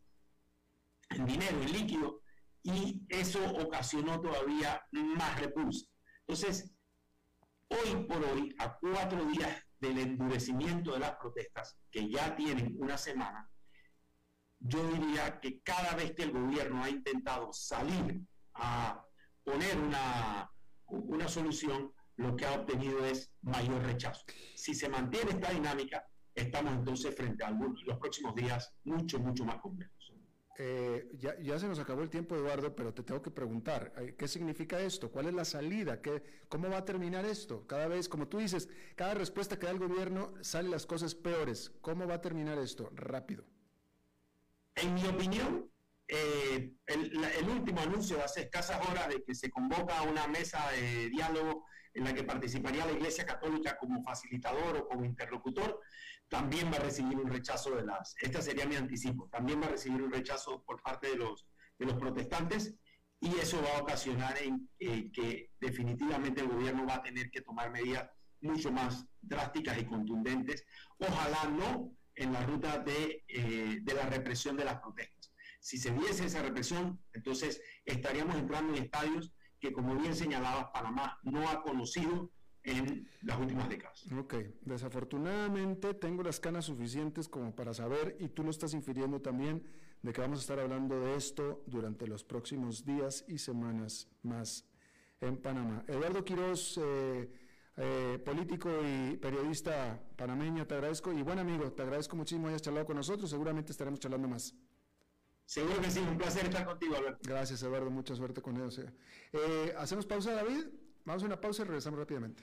en dinero, en líquido y eso ocasionó todavía más repulsa. Entonces, hoy por hoy, a cuatro días del endurecimiento de las protestas, que ya tienen una semana, yo diría que cada vez que el gobierno ha intentado salir a poner una, una solución, lo que ha obtenido es mayor rechazo. Si se mantiene esta dinámica, estamos entonces frente a los próximos días mucho, mucho más complejos. Eh, ya, se nos acabó el tiempo, Eduardo, pero te tengo que preguntar, eh, ¿qué significa esto? ¿Cuál es la salida? ¿Qué, ¿Cómo va a terminar esto? Cada vez, como tú dices, cada respuesta que da el gobierno salen las cosas peores. ¿Cómo va a terminar esto? Rápido. En mi opinión, eh, el, el, último anuncio hace escasas horas de que se convoca una mesa de diálogo en la que participaría la Iglesia Católica como facilitador o como interlocutor, también va a recibir un rechazo de las, esta sería mi anticipo, también va a recibir un rechazo por parte de los, de los protestantes y eso va a ocasionar en, eh, que definitivamente el gobierno va a tener que tomar medidas mucho más drásticas y contundentes, ojalá no en la ruta de, eh, de la represión de las protestas. Si se diese esa represión, entonces estaríamos entrando en estadios que, como bien señalaba, Panamá no ha conocido en las últimas décadas. Ok, desafortunadamente tengo las canas suficientes como para saber, y tú lo estás infiriendo también, de que vamos a estar hablando de esto durante los próximos días y semanas más en Panamá. Eduardo Quiroz, eh, eh, político y periodista panameño, te agradezco, y buen amigo, te agradezco muchísimo que hayas charlado con nosotros, seguramente estaremos charlando más. Seguro que sí, un placer estar contigo, Alberto. Gracias, Eduardo, mucha suerte con eso. Eh, ¿Hacemos pausa, David? Vamos a una pausa y regresamos rápidamente.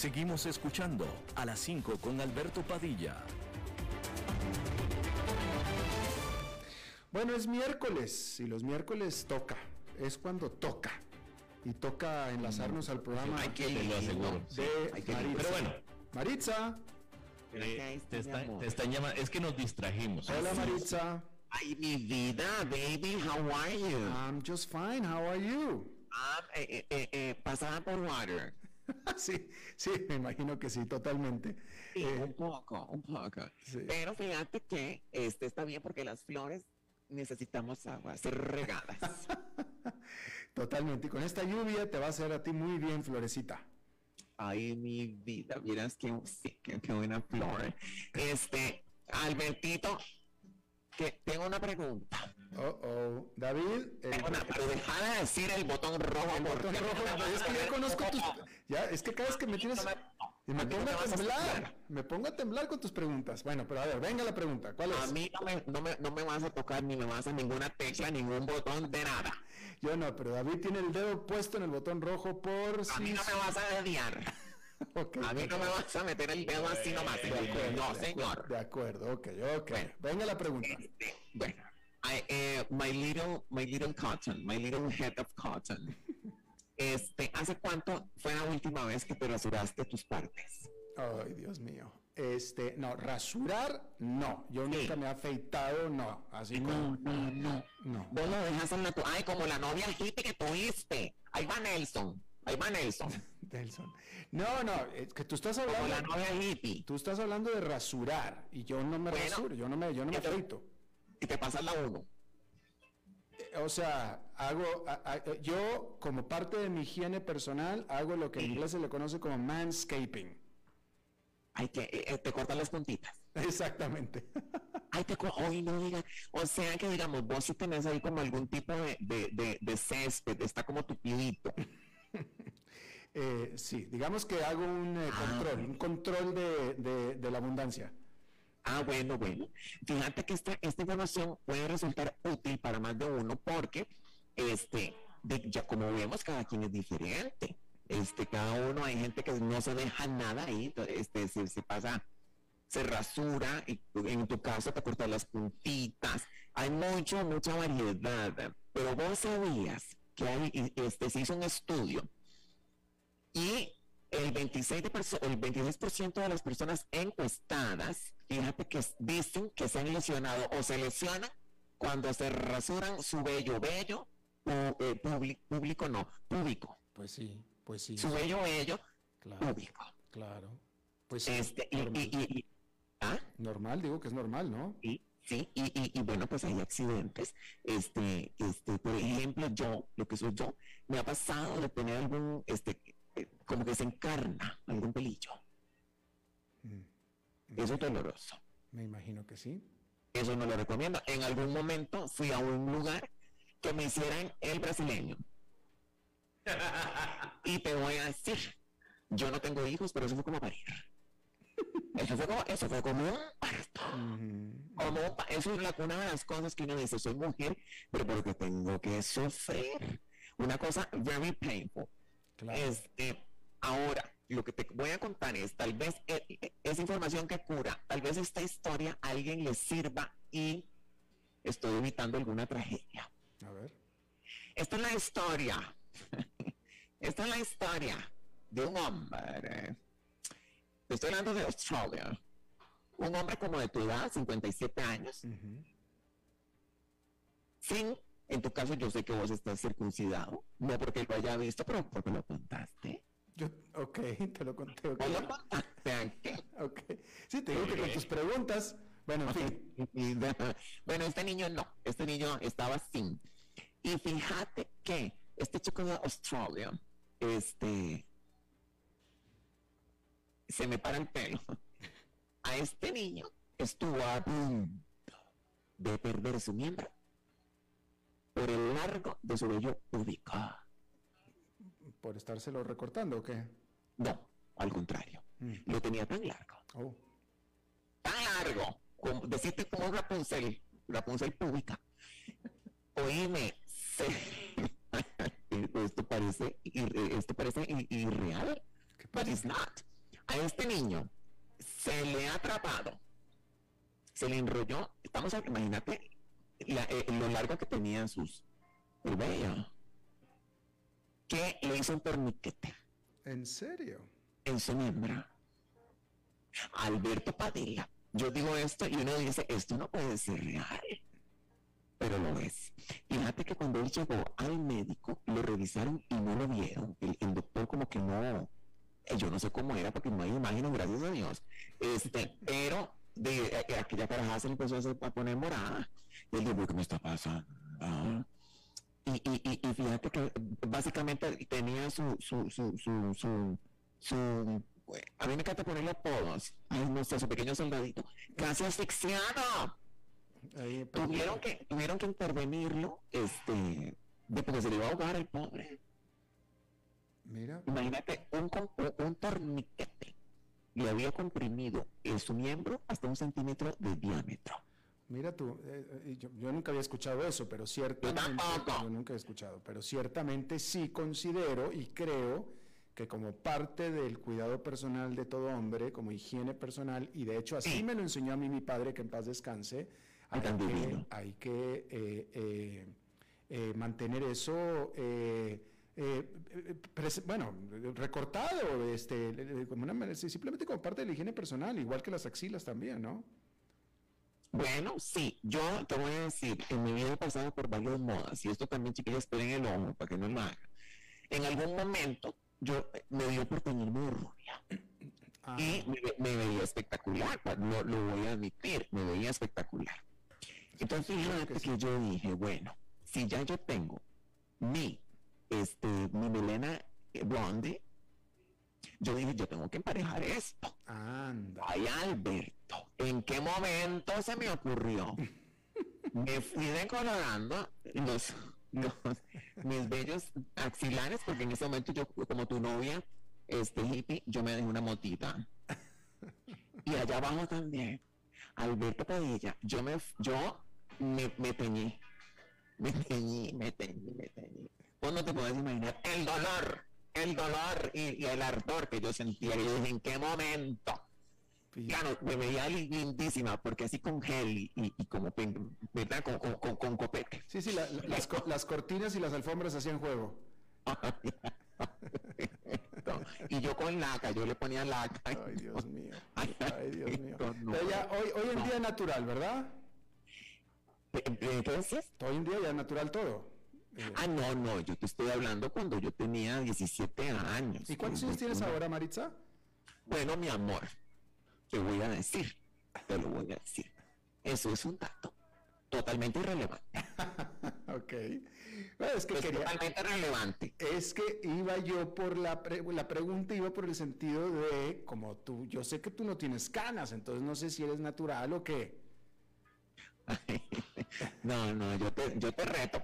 Seguimos escuchando a las 5 con Alberto Padilla. Bueno, es miércoles y los miércoles toca, es cuando toca. Y toca enlazarnos al programa Hay que lo aseguro. de Maritza. Pero bueno, Maritza, eh, te, está- te están llamando, es que nos distrajimos. hola Maritza. Ay, mi vida, baby, how are you? I'm just fine, how are you? Eh, eh, eh, pasada por water. (laughs) sí, sí, me imagino que sí, totalmente. Sí, Eh, un poco, un poco. sí. Pero fíjate que este está bien porque las flores necesitamos agua, ser regadas. (laughs) Totalmente. Y con esta lluvia te va a hacer a ti muy bien, Florecita. Ay, mi vida, miras que sí, qué, qué buena flor. Este, Albertito, que tengo una pregunta. Oh, oh. David, el, pero deja de decir el botón rojo. el botón Es a que ya conozco tus. Ya, es que cada vez que me tienes. Y me A pongo a a temblar. Me pongo a temblar con tus preguntas. Bueno, pero a ver, venga la pregunta. ¿Cuál A es? mí no me, no, me, no me vas a tocar ni me vas a ninguna tecla, ningún botón de nada. Yo no, pero David tiene el dedo puesto en el botón rojo por A si. mí no me vas a dediar. (laughs) A mí no me vas a meter el dedo así nomás. De acuerdo, No, señor. De acuerdo, ok, ok. Bueno. Venga la pregunta. Este, Bueno, I, eh, my little, my little cotton, my little head of cotton. Este, ¿hace cuánto fue la última vez que te rasuraste tus partes? Ay, Dios mío. Este, no, rasurar, no. Yo nunca me he afeitado, no. Así como. no, no. No. Vos lo dejas en. Ay, como la novia hippie que tuviste. Ahí va Nelson. Ahí va Nelson. (laughs) Nelson. No, no, es que tú estás Como la hablando. novia hippie. Tú estás hablando de rasurar y yo no me Bueno. rasuro, yo no me, yo no me afeito. Y te pasas la uno. Eh, O sea, hago, a- a- eh, yo como parte de mi higiene personal hago lo que en inglés se le conoce como manscaping. Ay, que eh, eh, te cortan las puntitas. Exactamente. (laughs) Ay, te Ay, no diga. O sea que, digamos, vos si tenés ahí como algún tipo de, de, de, de césped, está como tupidito. (laughs) Eh, sí, digamos que hago un eh, control, un control de la abundancia. Ah, bueno, bueno. Fíjate que esta, esta información puede resultar útil para más de uno porque, este, ya como vemos, cada quien es diferente. Este, cada uno, hay gente que no se deja nada ahí, este, se, se pasa, se rasura, y en tu caso te cortas las puntitas, hay mucho, mucha variedad, pero vos sabías que hay, este, se hizo un estudio y el 26%, de el 26 de las personas encuestadas, fíjate que dicen que se han lesionado o se lesionan cuando se rasuran su vello vello, eh, público, no, público. Pues sí, pues sí. Su vello vello, público. Claro. Pues sí, este, y, ¿ah? normal, digo que es normal, ¿no? Sí, sí, y, y, bueno, pues hay accidentes. Este, este, por ejemplo, yo, lo que soy yo, me ha pasado de tener algún, este, como que se encarna algún pelillo. Mm. Eso es doloroso. Me imagino que sí. Eso no lo recomiendo. En algún momento fui a un lugar que me hicieran el brasileño. y te voy a decir, yo no tengo hijos, pero eso fue como parir. Eso fue como, eso fue como un parto. como eso es una de las cosas que uno dice, soy mujer, pero porque tengo que sufrir. Una cosa very painful. Este, ahora, lo que te voy a contar es, tal vez eh, eh, esa información que cura, tal vez esta historia a alguien le sirva y estoy evitando alguna tragedia. A ver. Esta es la historia. (laughs) esta es la historia de un hombre. estoy hablando de Australia. Un hombre como de tu edad, 57 años. Sin en tu caso, yo sé que vos estás circuncidado, no porque lo haya visto, pero porque lo contaste. Yo, ok, (laughs) te lo conté. Okay. ¿Lo contaste? ok. Sí, te digo que con tus preguntas, bueno, (laughs) bueno, este niño no, este niño estaba sin. Y fíjate que este chico de Australia, este, se me para el pelo. A este niño estuvo a punto de perder su miembro por el largo de su vello público. ¿Por estárselo recortando o qué? No, al contrario. Mm. Lo tenía tan largo. Oh. Tan largo. Como, decirte como Rapunzel, Rapunzel pública. Oíme, (laughs) esto parece, esto parece irreal. But it's not. A este niño se le ha atrapado, se le enrolló, estamos, imagínate, eh, lo largo que tenían sus el vello que le hizo un torniquete ¿En serio? En su miembro. Alberto Padilla. Yo digo esto y uno dice, esto no puede ser real. Pero lo es. Fíjate que cuando él llegó al médico, lo revisaron y no lo vieron. El, doctor como que no, eh, yo no sé cómo era porque no hay imágenes, gracias a Dios. Este, pero de, eh, aquella caraja se le empezó a poner morada y él dijo, ¿qué me está pasando? Y, y, y, fíjate que básicamente tenía su, su, su, su, su, su a mí me encanta ponerle apodos. Sé, su pequeño soldadito. Casi asfixiado. tuvieron que, tuvieron que intervenirlo, este, de porque se le iba a ahogar el pobre. Mira. Imagínate un, un, un torniquete le había comprimido su miembro hasta un centímetro de diámetro. Mira tú, eh, eh, yo, nunca había escuchado eso, pero ciertamente, yo nunca he escuchado, pero ciertamente sí considero y creo que como parte del cuidado personal de todo hombre, como higiene personal, y de hecho así me lo enseñó a mí mi padre, que en paz descanse, hay que, hay que eh, mantener eso bueno, recortado, este, como una, simplemente como parte de la higiene personal, igual que las axilas también, ¿no? Bueno, sí, yo te voy a decir, en mi vida he pasado por varias modas, y esto también, chiquillos, esperen el ojo para que no lo hagan. En algún momento, yo me dio por tenerme rubia. Ah. Y me, veía espectacular, lo, lo, voy a admitir, me veía espectacular. Entonces, fíjate que, que yo dije, bueno, si ya yo tengo mi, este, mi melena blonde, yo dije, yo tengo que emparejar esto. Anda. Ay, Alberto, ¿en qué momento se me ocurrió? me fui decolorando los, mis bellos axilares, porque en ese momento yo, como tu novia, este hippie, yo me dejé una motita. Y allá abajo también, Alberto Padilla, yo me, yo me, me teñí. Me teñí, me teñí, me teñí. Vos no te podés imaginar el dolor, el dolor y, el ardor que yo sentía. Y yo dije, ¿en qué momento? Claro, me veía lindísima, porque así con gel y, como, ¿verdad? Con, con, con, copete. Sí, sí, las, las cortinas y las alfombras hacían juego. (laughs) y yo con laca, yo le ponía laca. Ay, Dios mío. Ay, Dios mío. hoy, hoy en día es natural, ¿verdad? Entonces. Hoy en día ya es natural todo. Eh, ah, no, no, yo te estoy hablando cuando yo tenía 17 años. ¿Y cuántos años tienes ahora, Maritza? Bueno, mi amor, te voy a decir, te lo voy a decir. Eso es un dato totalmente irrelevante. (laughs) ok. es que totalmente relevante. Es que iba yo por la, la pregunta, iba por el sentido de, como tú, yo sé que tú no tienes canas, entonces no sé si eres natural o qué. (laughs) no, no, yo te, yo te reto.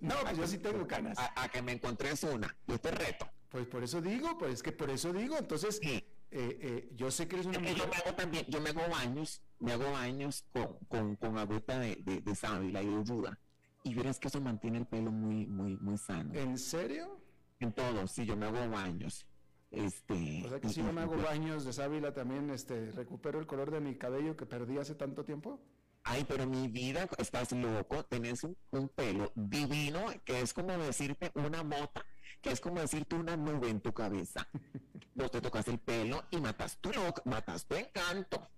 No, pues yo sí tengo canas. A, que me encontres una, yo te reto. Pues por eso digo, pues es que por eso digo, entonces, eh, eh, yo sé que eres una mujer... Yo me hago también, yo me hago baños, me hago baños con, con, con agüita de, de, de sábila y de ayuda. Y verás que eso mantiene el pelo muy, muy, muy sano. ¿En serio? En todo, sí, yo me hago baños. Este, o sea que si yo me hago baños de sábila también este, recupero el color de mi cabello que perdí hace tanto tiempo. Ay, pero mi vida, estás loco, tenés un, pelo divino que es como decirte una mota, que es como decirte una nube en tu cabeza. (laughs) Vos te tocas el pelo y matas tu look, matas tu encanto.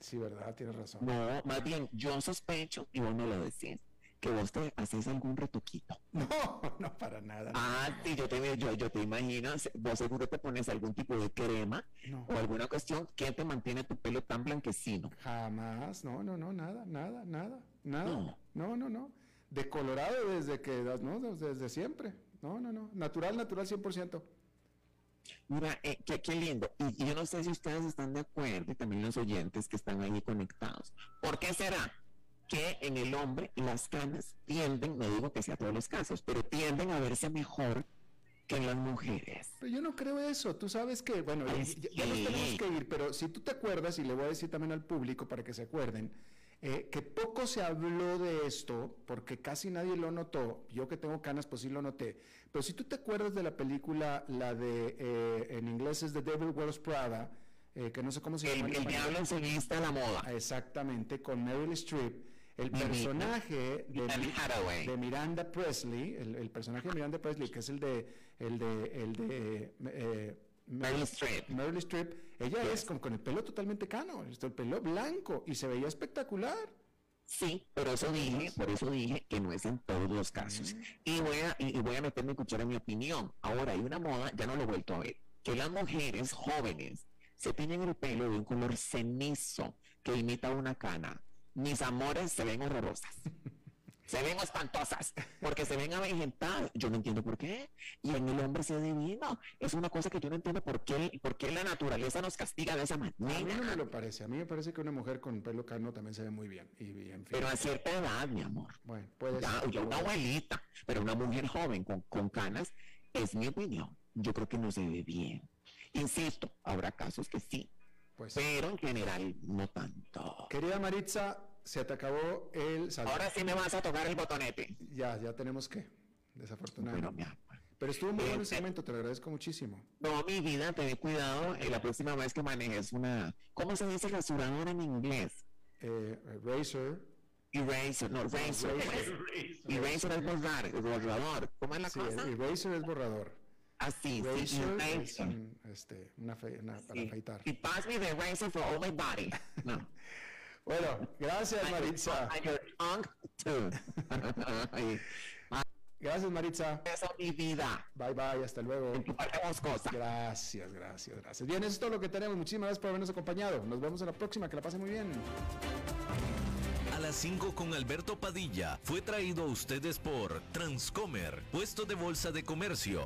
Sí, verdad, tienes razón. No, más bien, yo sospecho, y vos no lo decís, que vos te haces algún retoquito. (laughs) No, no para nada. Ah, sí, yo te, yo, yo te imagino, vos seguro te pones algún tipo de crema o alguna cuestión que te mantiene tu pelo tan blanquecino. Jamás, no, no, no, nada, nada, nada, nada. No, no, no. Decolorado desde que, no, desde siempre. No, no, no. Natural, natural 100%. Mira, eh, qué, qué, lindo. Y, y, yo no sé si ustedes están de acuerdo, y también los oyentes que están ahí conectados. ¿Por qué será? Que en el hombre las canas tienden, no digo que sea todos los casos, pero tienden a verse mejor que en las mujeres. Pero yo no creo eso. Tú sabes que, bueno, ya, nos tenemos que ir, pero si tú te acuerdas, y le voy a decir también al público para que se acuerden, eh, que poco se habló de esto, porque casi nadie lo notó. Yo que tengo canas, pues sí lo noté. Pero si tú te acuerdas de la película, la de, eh, en inglés es The Devil Wears Prada, eh, que no sé cómo se llama. El, el diablo enseguida a la moda. Exactamente, con Meryl Streep el personaje de, Miranda Presley, el, personaje de Miranda Presley, que es el de el de el de eh, Meryl Streep. Meryl Streep, ella es con, con, el pelo totalmente cano, el pelo blanco y se veía espectacular. Sí, pero eso dije, por eso dije que no es en todos los casos. Y voy a, y, voy a meterme a escuchar en mi opinión. Ahora hay una moda, ya no lo he vuelto a ver, que las mujeres jóvenes se tienen el pelo de un color cenizo que imita una cana mis amores se ven horrorosas. (laughs) Se ven espantosas, porque se ven avejentadas. Yo no entiendo por qué. Y en el hombre se divino. Es una cosa que yo no entiendo por qué, por qué la naturaleza nos castiga de esa manera. A mí no me lo parece. A mí me parece que una mujer con pelo cano también se ve muy bien. Y, Pero a cierta edad, mi amor. Bueno, puede ser. Yo, una abuelita, pero una mujer joven con, con canas, es mi opinión. Yo creo que no se ve bien. Insisto, habrá casos que sí, pues, pero en general no tanto. Querida Maritza, se te acabó el saldo. Ahora sí me vas a tocar el botonete. Ya, ya tenemos que, desafortunadamente. Pero estuvo muy bueno el segmento, te lo agradezco muchísimo. No, mi vida, ten cuidado y la próxima vez que manejes una... ¿Cómo se dice rasurador en inglés? Eh, razor. Eraser, no, razor. Eraser es borrar, borrador. ¿Cómo es la sí, cosa? Eraser es borrador. Así, sí. Es este, una, fe, una para afeitar. Y pass me the razor for all my body. No. (laughs) Bueno, gracias Maritza. (laughs) Gracias Maritza. Esa es mi vida. Bye bye, hasta luego. Gracias, gracias, gracias. Bien, eso es todo lo que tenemos. Muchísimas gracias por habernos acompañado. Nos vemos en la próxima. Que la pasen muy bien. A las 5 con Alberto Padilla fue traído a ustedes por Transcomer, puesto de bolsa de comercio.